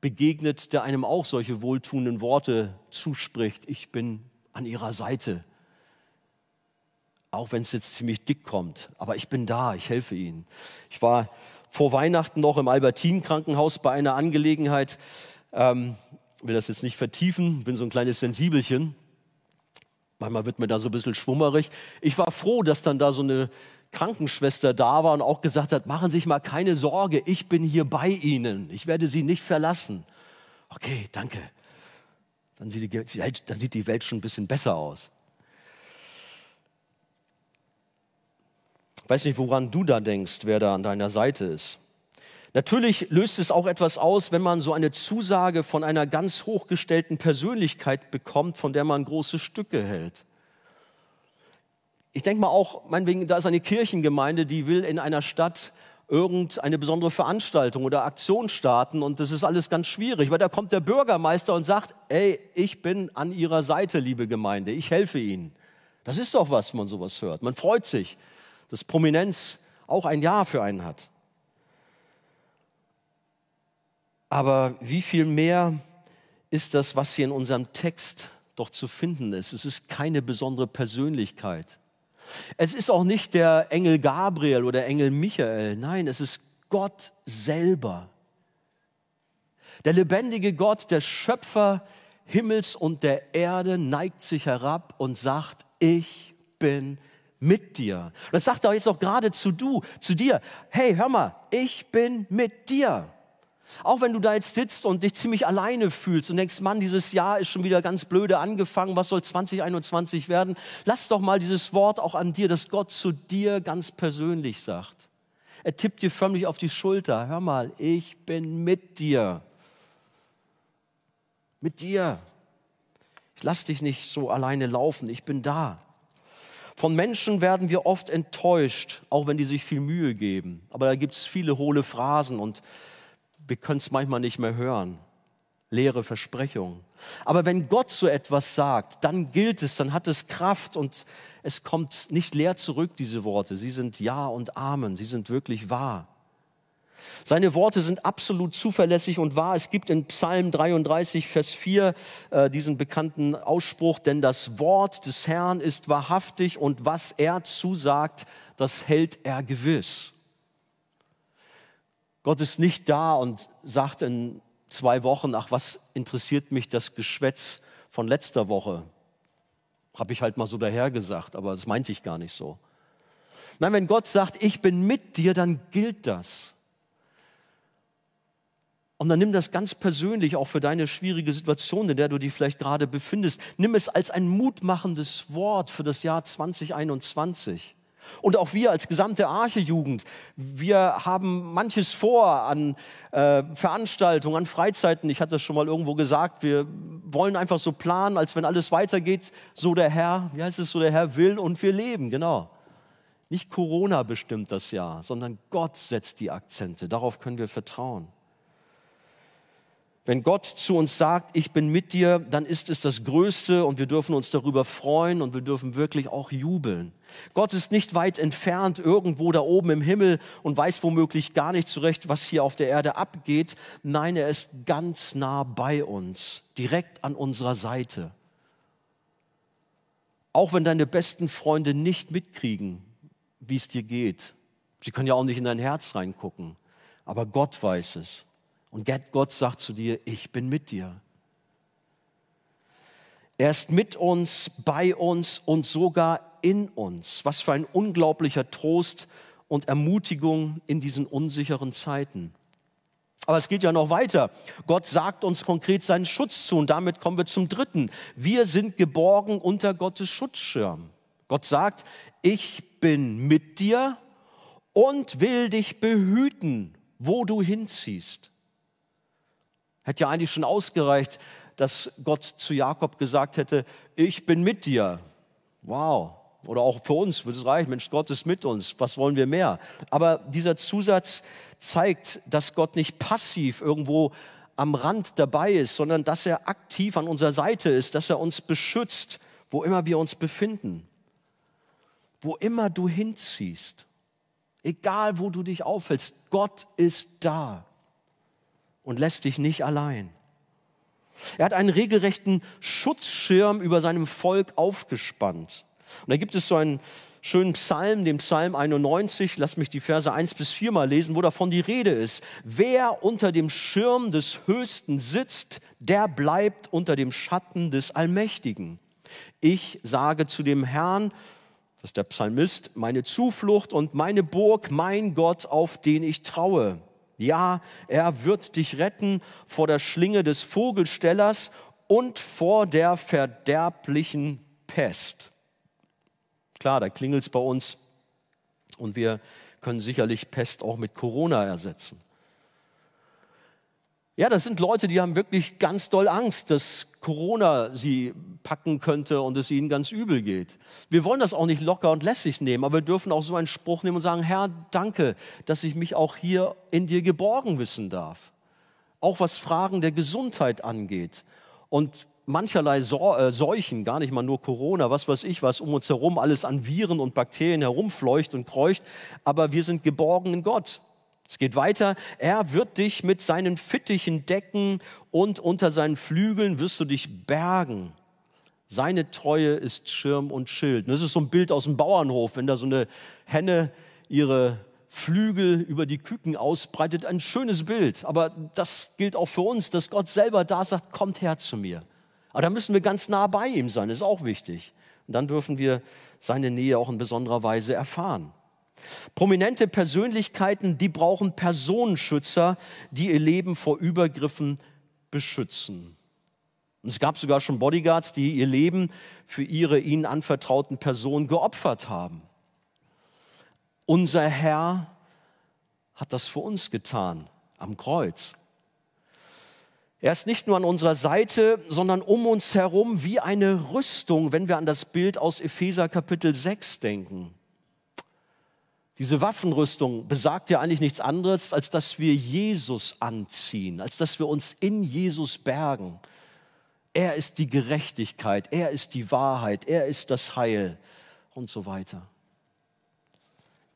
Speaker 1: begegnet, der einem auch solche wohltuenden Worte zuspricht. Ich bin an ihrer Seite. Auch wenn es jetzt ziemlich dick kommt. Aber ich bin da, ich helfe ihnen. Ich war vor Weihnachten noch im Albertin-Krankenhaus bei einer Angelegenheit. Ähm, will das jetzt nicht vertiefen, bin so ein kleines Sensibelchen. Manchmal wird mir da so ein bisschen schwummerig. Ich war froh, dass dann da so eine Krankenschwester da war und auch gesagt hat, machen Sie sich mal keine Sorge, ich bin hier bei Ihnen, ich werde Sie nicht verlassen. Okay, danke. Dann sieht die Welt, dann sieht die Welt schon ein bisschen besser aus. Ich weiß nicht, woran du da denkst, wer da an deiner Seite ist. Natürlich löst es auch etwas aus, wenn man so eine Zusage von einer ganz hochgestellten Persönlichkeit bekommt, von der man große Stücke hält. Ich denke mal auch, meinetwegen, da ist eine Kirchengemeinde, die will in einer Stadt irgendeine besondere Veranstaltung oder Aktion starten und das ist alles ganz schwierig, weil da kommt der Bürgermeister und sagt, ey, ich bin an Ihrer Seite, liebe Gemeinde, ich helfe Ihnen. Das ist doch was, wenn man sowas hört. Man freut sich, dass Prominenz auch ein Ja für einen hat. Aber wie viel mehr ist das, was hier in unserem Text doch zu finden ist? Es ist keine besondere Persönlichkeit. Es ist auch nicht der Engel Gabriel oder Engel Michael, nein, es ist Gott selber. Der lebendige Gott, der Schöpfer Himmels und der Erde, neigt sich herab und sagt, ich bin mit dir. Und das sagt er jetzt auch gerade zu du, zu dir. Hey, hör mal, ich bin mit dir. Auch wenn du da jetzt sitzt und dich ziemlich alleine fühlst und denkst, Mann, dieses Jahr ist schon wieder ganz blöde angefangen, was soll 2021 werden? Lass doch mal dieses Wort auch an dir, dass Gott zu dir ganz persönlich sagt. Er tippt dir förmlich auf die Schulter. Hör mal, ich bin mit dir. Mit dir. Ich lass dich nicht so alleine laufen, ich bin da. Von Menschen werden wir oft enttäuscht, auch wenn die sich viel Mühe geben. Aber da gibt es viele hohle Phrasen und wir können es manchmal nicht mehr hören. Leere Versprechungen. Aber wenn Gott so etwas sagt, dann gilt es, dann hat es Kraft und es kommt nicht leer zurück, diese Worte. Sie sind Ja und Amen, sie sind wirklich wahr. Seine Worte sind absolut zuverlässig und wahr. Es gibt in Psalm 33, Vers 4 äh, diesen bekannten Ausspruch, denn das Wort des Herrn ist wahrhaftig und was er zusagt, das hält er gewiss. Gott ist nicht da und sagt in zwei Wochen, ach, was interessiert mich das Geschwätz von letzter Woche? Habe ich halt mal so dahergesagt, aber das meinte ich gar nicht so. Nein, wenn Gott sagt, ich bin mit dir, dann gilt das. Und dann nimm das ganz persönlich auch für deine schwierige Situation, in der du dich vielleicht gerade befindest. Nimm es als ein mutmachendes Wort für das Jahr 2021. Und auch wir als gesamte Arche-Jugend, wir haben manches vor an äh, Veranstaltungen, an Freizeiten. Ich hatte das schon mal irgendwo gesagt. Wir wollen einfach so planen, als wenn alles weitergeht, so der Herr, wie heißt es, so der Herr will und wir leben, genau. Nicht Corona bestimmt das Jahr, sondern Gott setzt die Akzente. Darauf können wir vertrauen. Wenn Gott zu uns sagt, ich bin mit dir, dann ist es das Größte und wir dürfen uns darüber freuen und wir dürfen wirklich auch jubeln. Gott ist nicht weit entfernt irgendwo da oben im Himmel und weiß womöglich gar nicht zurecht, was hier auf der Erde abgeht. Nein, er ist ganz nah bei uns, direkt an unserer Seite. Auch wenn deine besten Freunde nicht mitkriegen, wie es dir geht. Sie können ja auch nicht in dein Herz reingucken, aber Gott weiß es. Und Gott sagt zu dir, ich bin mit dir. Er ist mit uns, bei uns und sogar in uns. Was für ein unglaublicher Trost und Ermutigung in diesen unsicheren Zeiten. Aber es geht ja noch weiter. Gott sagt uns konkret seinen Schutz zu und damit kommen wir zum dritten. Wir sind geborgen unter Gottes Schutzschirm. Gott sagt, ich bin mit dir und will dich behüten, wo du hinziehst. Hätte ja eigentlich schon ausgereicht, dass Gott zu Jakob gesagt hätte, ich bin mit dir. Wow. Oder auch für uns würde es reichen, Mensch, Gott ist mit uns, was wollen wir mehr? Aber dieser Zusatz zeigt, dass Gott nicht passiv irgendwo am Rand dabei ist, sondern dass er aktiv an unserer Seite ist, dass er uns beschützt, wo immer wir uns befinden. Wo immer du hinziehst, egal wo du dich aufhältst, Gott ist da und lässt dich nicht allein. Er hat einen regelrechten Schutzschirm über seinem Volk aufgespannt. Und da gibt es so einen schönen Psalm, den Psalm 91, lass mich die Verse 1 bis 4 mal lesen, wo davon die Rede ist. Wer unter dem Schirm des Höchsten sitzt, der bleibt unter dem Schatten des Allmächtigen. Ich sage zu dem Herrn, das ist der Psalmist, meine Zuflucht und meine Burg, mein Gott, auf den ich traue. Ja, er wird dich retten vor der Schlinge des Vogelstellers und vor der verderblichen Pest. Klar, da klingelt es bei uns und wir können sicherlich Pest auch mit Corona ersetzen. Ja, das sind Leute, die haben wirklich ganz doll Angst, dass Corona sie packen könnte und es ihnen ganz übel geht. Wir wollen das auch nicht locker und lässig nehmen, aber wir dürfen auch so einen Spruch nehmen und sagen, Herr, danke, dass ich mich auch hier in dir geborgen wissen darf. Auch was Fragen der Gesundheit angeht und mancherlei äh, Seuchen, gar nicht mal nur Corona, was weiß ich, was um uns herum alles an Viren und Bakterien herumfleucht und kreucht, aber wir sind geborgen in Gott. Es geht weiter. Er wird dich mit seinen Fittichen decken und unter seinen Flügeln wirst du dich bergen. Seine Treue ist Schirm und Schild. Und das ist so ein Bild aus dem Bauernhof, wenn da so eine Henne ihre Flügel über die Küken ausbreitet. Ein schönes Bild. Aber das gilt auch für uns, dass Gott selber da sagt, kommt her zu mir. Aber da müssen wir ganz nah bei ihm sein, das ist auch wichtig. Und dann dürfen wir seine Nähe auch in besonderer Weise erfahren. Prominente Persönlichkeiten, die brauchen Personenschützer, die ihr Leben vor Übergriffen beschützen. Und es gab sogar schon Bodyguards, die ihr Leben für ihre ihnen anvertrauten Personen geopfert haben. Unser Herr hat das für uns getan am Kreuz. Er ist nicht nur an unserer Seite, sondern um uns herum wie eine Rüstung, wenn wir an das Bild aus Epheser Kapitel 6 denken. Diese Waffenrüstung besagt ja eigentlich nichts anderes, als dass wir Jesus anziehen, als dass wir uns in Jesus bergen. Er ist die Gerechtigkeit, er ist die Wahrheit, er ist das Heil und so weiter.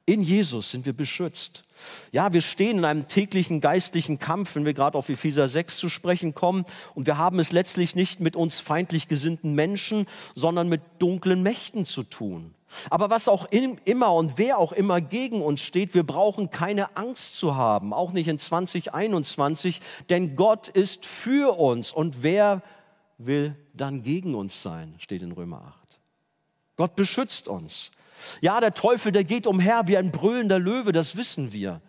Speaker 1: In Jesus sind wir beschützt. Ja, wir stehen in einem täglichen geistlichen Kampf, wenn wir gerade auf Epheser 6 zu sprechen kommen. Und wir haben es letztlich nicht mit uns feindlich gesinnten Menschen, sondern mit dunklen Mächten zu tun. Aber was auch immer und wer auch immer gegen uns steht, wir brauchen keine Angst zu haben, auch nicht in 2021, denn Gott ist für uns. Und wer will dann gegen uns sein, steht in Römer 8. Gott beschützt uns. Ja, der Teufel, der geht umher wie ein brüllender Löwe, das wissen wir.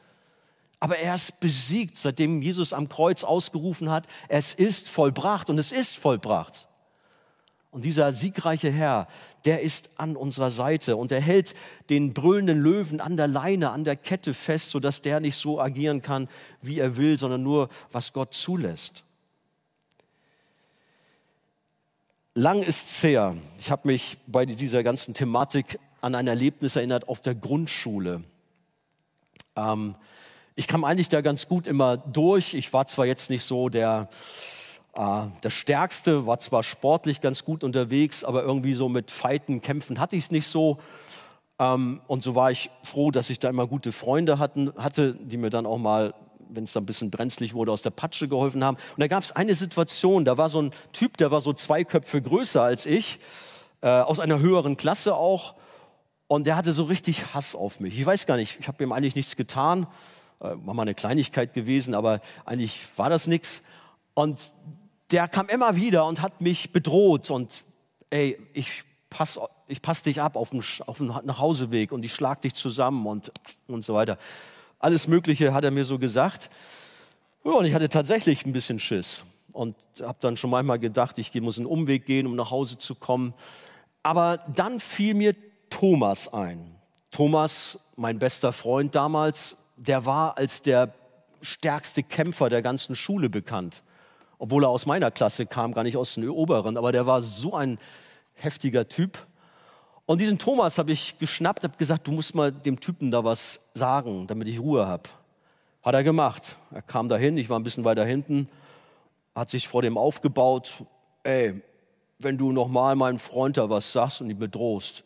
Speaker 1: Aber er ist besiegt, seitdem Jesus am Kreuz ausgerufen hat, es ist vollbracht und es ist vollbracht. Und dieser siegreiche Herr, der ist an unserer Seite und er hält den brüllenden Löwen an der Leine, an der Kette fest, sodass der nicht so agieren kann, wie er will, sondern nur, was Gott zulässt. Lang ist es her. Ich habe mich bei dieser ganzen Thematik an ein Erlebnis erinnert auf der Grundschule. Ähm, ich kam eigentlich da ganz gut immer durch. Ich war zwar jetzt nicht so der der Stärkste, war zwar sportlich ganz gut unterwegs, aber irgendwie so mit Fighten, Kämpfen hatte ich es nicht so. Ähm, und so war ich froh, dass ich da immer gute Freunde hatten, hatte, die mir dann auch mal, wenn es dann ein bisschen brenzlig wurde, aus der Patsche geholfen haben. Und da gab es eine Situation, da war so ein Typ, der war so zwei Köpfe größer als ich, äh, aus einer höheren Klasse auch. Und der hatte so richtig Hass auf mich. Ich weiß gar nicht, ich habe ihm eigentlich nichts getan. Äh, war mal eine Kleinigkeit gewesen, aber eigentlich war das nichts. Und der kam immer wieder und hat mich bedroht und ey, ich pass, ich pass dich ab auf den, auf den Nachhauseweg und ich schlag dich zusammen und, und so weiter. Alles Mögliche hat er mir so gesagt. Ja, und ich hatte tatsächlich ein bisschen Schiss und habe dann schon manchmal gedacht, ich muss einen Umweg gehen, um nach Hause zu kommen. Aber dann fiel mir Thomas ein. Thomas, mein bester Freund damals, der war als der stärkste Kämpfer der ganzen Schule bekannt obwohl er aus meiner Klasse kam, gar nicht aus den Oberen, aber der war so ein heftiger Typ. Und diesen Thomas habe ich geschnappt, habe gesagt, du musst mal dem Typen da was sagen, damit ich Ruhe habe. Hat er gemacht. Er kam dahin, ich war ein bisschen weiter hinten, hat sich vor dem aufgebaut. Ey, wenn du nochmal meinem Freund da was sagst und ihn bedrohst,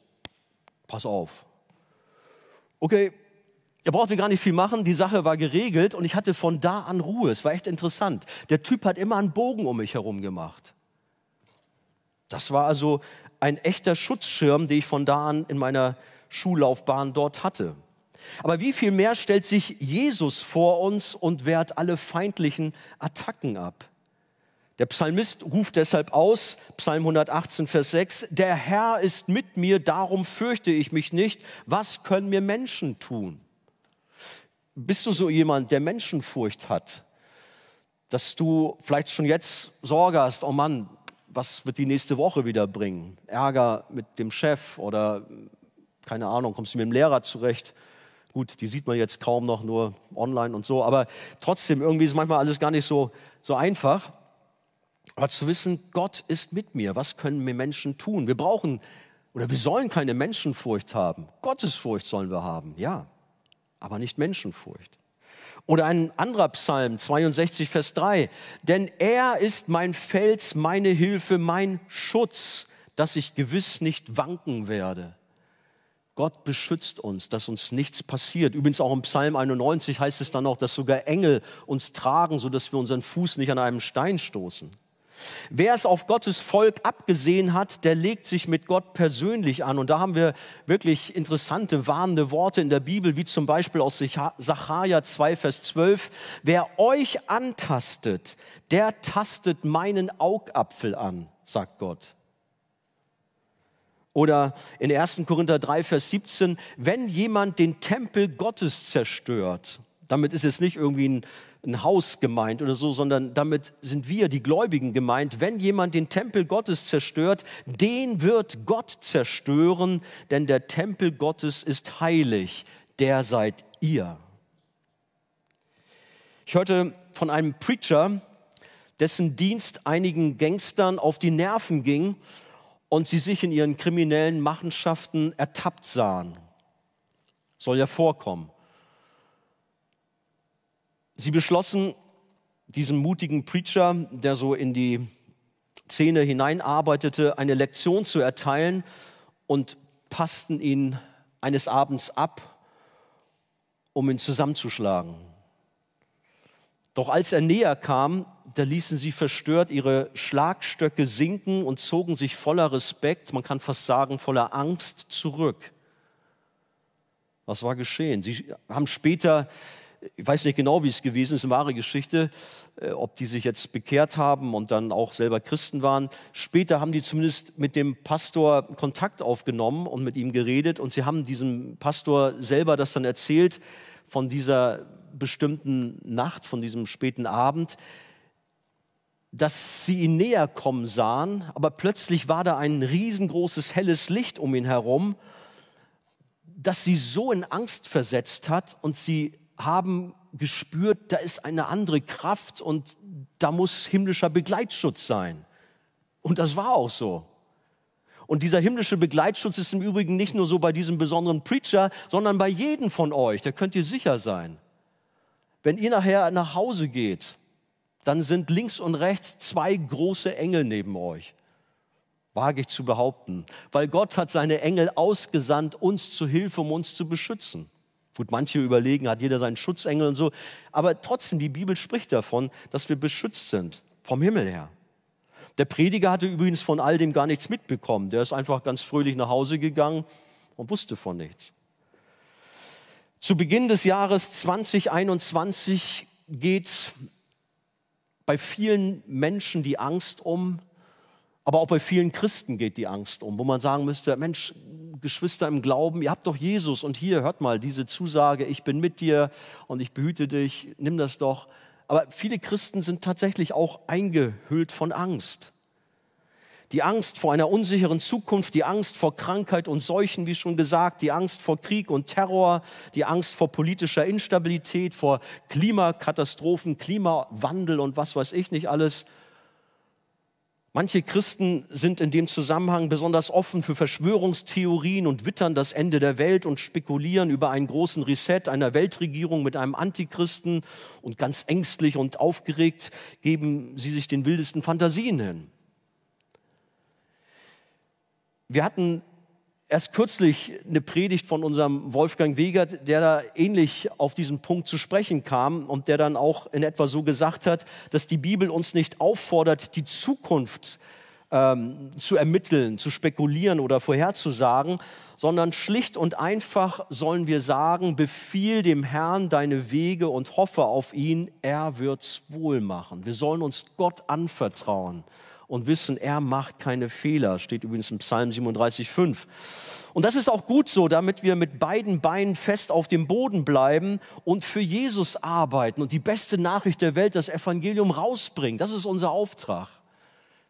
Speaker 1: pass auf. Okay, er brauchte gar nicht viel machen, die Sache war geregelt und ich hatte von da an Ruhe. Es war echt interessant. Der Typ hat immer einen Bogen um mich herum gemacht. Das war also ein echter Schutzschirm, den ich von da an in meiner Schullaufbahn dort hatte. Aber wie viel mehr stellt sich Jesus vor uns und wehrt alle feindlichen Attacken ab? Der Psalmist ruft deshalb aus, Psalm 118, Vers 6, der Herr ist mit mir, darum fürchte ich mich nicht. Was können mir Menschen tun? Bist du so jemand, der Menschenfurcht hat? Dass du vielleicht schon jetzt Sorge hast, oh Mann, was wird die nächste Woche wieder bringen? Ärger mit dem Chef oder keine Ahnung, kommst du mit dem Lehrer zurecht? Gut, die sieht man jetzt kaum noch, nur online und so, aber trotzdem, irgendwie ist manchmal alles gar nicht so, so einfach. Aber zu wissen, Gott ist mit mir, was können mir Menschen tun? Wir brauchen oder wir sollen keine Menschenfurcht haben. Gottesfurcht sollen wir haben, ja aber nicht Menschenfurcht. Oder ein anderer Psalm, 62, Vers 3. Denn er ist mein Fels, meine Hilfe, mein Schutz, dass ich gewiss nicht wanken werde. Gott beschützt uns, dass uns nichts passiert. Übrigens auch im Psalm 91 heißt es dann auch, dass sogar Engel uns tragen, sodass wir unseren Fuß nicht an einem Stein stoßen. Wer es auf Gottes Volk abgesehen hat, der legt sich mit Gott persönlich an. Und da haben wir wirklich interessante, warnende Worte in der Bibel, wie zum Beispiel aus Sacharja 2, Vers 12. Wer euch antastet, der tastet meinen Augapfel an, sagt Gott. Oder in 1. Korinther 3, Vers 17, wenn jemand den Tempel Gottes zerstört, damit ist es nicht irgendwie ein ein Haus gemeint oder so, sondern damit sind wir, die Gläubigen, gemeint. Wenn jemand den Tempel Gottes zerstört, den wird Gott zerstören, denn der Tempel Gottes ist heilig, der seid ihr. Ich hörte von einem Preacher, dessen Dienst einigen Gangstern auf die Nerven ging und sie sich in ihren kriminellen Machenschaften ertappt sahen. Soll ja vorkommen. Sie beschlossen, diesem mutigen Preacher, der so in die Szene hineinarbeitete, eine Lektion zu erteilen und passten ihn eines Abends ab, um ihn zusammenzuschlagen. Doch als er näher kam, da ließen sie verstört ihre Schlagstöcke sinken und zogen sich voller Respekt, man kann fast sagen voller Angst zurück. Was war geschehen? Sie haben später ich weiß nicht genau, wie es gewesen ist, eine wahre Geschichte, äh, ob die sich jetzt bekehrt haben und dann auch selber Christen waren. Später haben die zumindest mit dem Pastor Kontakt aufgenommen und mit ihm geredet und sie haben diesem Pastor selber das dann erzählt von dieser bestimmten Nacht, von diesem späten Abend. dass sie ihn näher kommen sahen, aber plötzlich war da ein riesengroßes helles Licht um ihn herum, das sie so in Angst versetzt hat und sie haben gespürt, da ist eine andere Kraft und da muss himmlischer Begleitschutz sein. Und das war auch so. Und dieser himmlische Begleitschutz ist im Übrigen nicht nur so bei diesem besonderen Preacher, sondern bei jedem von euch. Da könnt ihr sicher sein. Wenn ihr nachher nach Hause geht, dann sind links und rechts zwei große Engel neben euch. Wage ich zu behaupten. Weil Gott hat seine Engel ausgesandt, uns zu Hilfe, um uns zu beschützen. Gut, manche überlegen, hat jeder seinen Schutzengel und so. Aber trotzdem, die Bibel spricht davon, dass wir beschützt sind vom Himmel her. Der Prediger hatte übrigens von all dem gar nichts mitbekommen. Der ist einfach ganz fröhlich nach Hause gegangen und wusste von nichts. Zu Beginn des Jahres 2021 geht bei vielen Menschen die Angst um, aber auch bei vielen Christen geht die Angst um, wo man sagen müsste, Mensch, Geschwister im Glauben, ihr habt doch Jesus und hier, hört mal, diese Zusage, ich bin mit dir und ich behüte dich, nimm das doch. Aber viele Christen sind tatsächlich auch eingehüllt von Angst. Die Angst vor einer unsicheren Zukunft, die Angst vor Krankheit und Seuchen, wie schon gesagt, die Angst vor Krieg und Terror, die Angst vor politischer Instabilität, vor Klimakatastrophen, Klimawandel und was weiß ich nicht alles. Manche Christen sind in dem Zusammenhang besonders offen für Verschwörungstheorien und wittern das Ende der Welt und spekulieren über einen großen Reset einer Weltregierung mit einem Antichristen und ganz ängstlich und aufgeregt geben sie sich den wildesten Fantasien hin. Wir hatten erst kürzlich eine Predigt von unserem Wolfgang Wegert, der da ähnlich auf diesen Punkt zu sprechen kam und der dann auch in etwa so gesagt hat, dass die Bibel uns nicht auffordert, die Zukunft ähm, zu ermitteln, zu spekulieren oder vorherzusagen, sondern schlicht und einfach sollen wir sagen, befiehl dem Herrn deine Wege und hoffe auf ihn, er wird's wohl machen. Wir sollen uns Gott anvertrauen und wissen, er macht keine Fehler, steht übrigens im Psalm 37,5. Und das ist auch gut so, damit wir mit beiden Beinen fest auf dem Boden bleiben und für Jesus arbeiten und die beste Nachricht der Welt, das Evangelium rausbringen. Das ist unser Auftrag.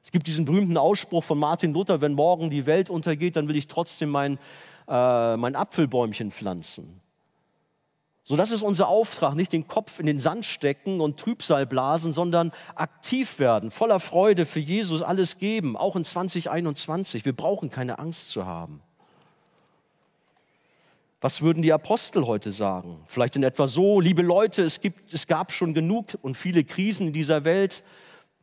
Speaker 1: Es gibt diesen berühmten Ausspruch von Martin Luther, wenn morgen die Welt untergeht, dann will ich trotzdem mein, äh, mein Apfelbäumchen pflanzen. So, das ist unser Auftrag, nicht den Kopf in den Sand stecken und Trübsal blasen, sondern aktiv werden, voller Freude für Jesus alles geben, auch in 2021. Wir brauchen keine Angst zu haben. Was würden die Apostel heute sagen? Vielleicht in etwa so, liebe Leute, es, gibt, es gab schon genug und viele Krisen in dieser Welt.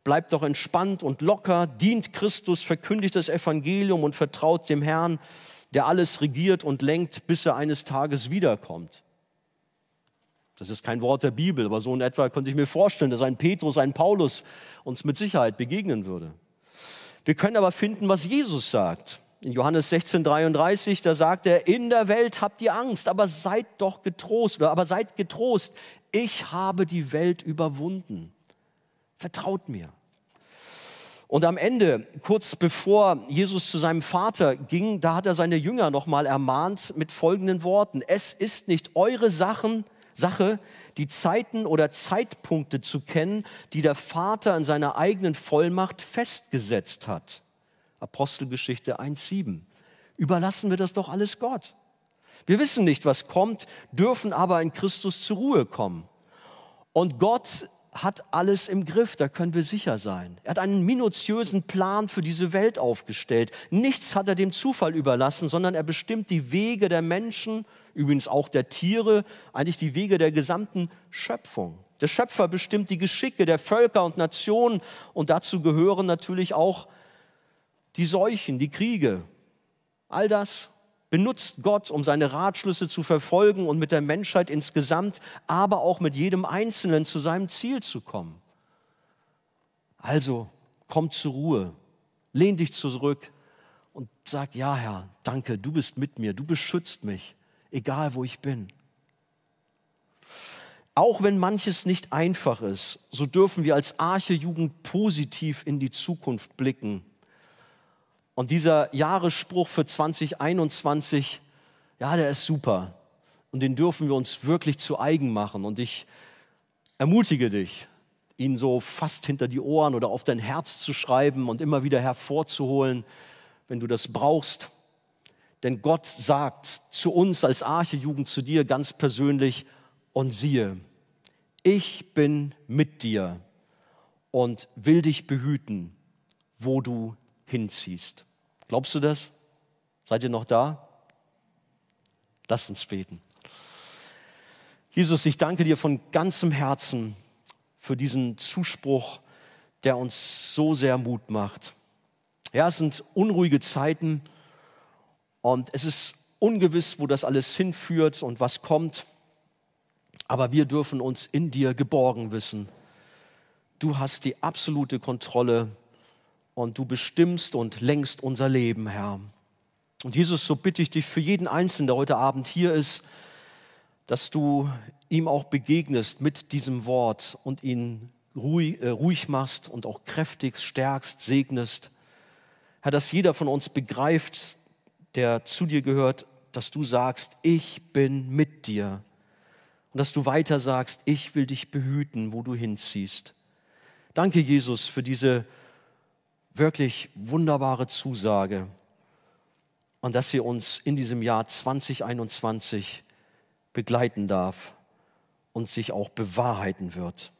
Speaker 1: Bleibt doch entspannt und locker, dient Christus, verkündigt das Evangelium und vertraut dem Herrn, der alles regiert und lenkt, bis er eines Tages wiederkommt. Das ist kein Wort der Bibel, aber so in etwa könnte ich mir vorstellen, dass ein Petrus, ein Paulus uns mit Sicherheit begegnen würde. Wir können aber finden, was Jesus sagt. In Johannes 16, 33, da sagt er, in der Welt habt ihr Angst, aber seid doch getrost, oder aber seid getrost. Ich habe die Welt überwunden. Vertraut mir. Und am Ende, kurz bevor Jesus zu seinem Vater ging, da hat er seine Jünger nochmal ermahnt mit folgenden Worten. Es ist nicht eure Sachen, Sache, die Zeiten oder Zeitpunkte zu kennen, die der Vater in seiner eigenen Vollmacht festgesetzt hat. Apostelgeschichte 1.7. Überlassen wir das doch alles Gott. Wir wissen nicht, was kommt, dürfen aber in Christus zur Ruhe kommen. Und Gott hat alles im Griff, da können wir sicher sein. Er hat einen minutiösen Plan für diese Welt aufgestellt. Nichts hat er dem Zufall überlassen, sondern er bestimmt die Wege der Menschen übrigens auch der Tiere, eigentlich die Wege der gesamten Schöpfung. Der Schöpfer bestimmt die Geschicke der Völker und Nationen und dazu gehören natürlich auch die Seuchen, die Kriege. All das benutzt Gott, um seine Ratschlüsse zu verfolgen und mit der Menschheit insgesamt, aber auch mit jedem Einzelnen zu seinem Ziel zu kommen. Also komm zur Ruhe, lehn dich zurück und sag, ja Herr, danke, du bist mit mir, du beschützt mich egal wo ich bin. Auch wenn manches nicht einfach ist, so dürfen wir als Arche-Jugend positiv in die Zukunft blicken. Und dieser Jahresspruch für 2021, ja, der ist super. Und den dürfen wir uns wirklich zu eigen machen. Und ich ermutige dich, ihn so fast hinter die Ohren oder auf dein Herz zu schreiben und immer wieder hervorzuholen, wenn du das brauchst. Denn Gott sagt zu uns als Arche-Jugend, zu dir ganz persönlich, und siehe, ich bin mit dir und will dich behüten, wo du hinziehst. Glaubst du das? Seid ihr noch da? Lasst uns beten. Jesus, ich danke dir von ganzem Herzen für diesen Zuspruch, der uns so sehr Mut macht. Ja, es sind unruhige Zeiten und es ist ungewiss, wo das alles hinführt und was kommt. Aber wir dürfen uns in dir geborgen wissen. Du hast die absolute Kontrolle und du bestimmst und lenkst unser Leben, Herr. Und Jesus, so bitte ich dich für jeden Einzelnen, der heute Abend hier ist, dass du ihm auch begegnest mit diesem Wort und ihn ruhig, äh, ruhig machst und auch kräftig stärkst, segnest. Herr, dass jeder von uns begreift, der zu dir gehört, dass du sagst, ich bin mit dir. Und dass du weiter sagst, ich will dich behüten, wo du hinziehst. Danke, Jesus, für diese wirklich wunderbare Zusage und dass sie uns in diesem Jahr 2021 begleiten darf und sich auch bewahrheiten wird.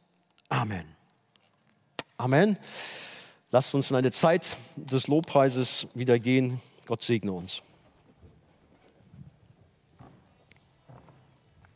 Speaker 1: Amen. Amen. Lasst uns in eine Zeit des Lobpreises wieder gehen. Gott segne uns.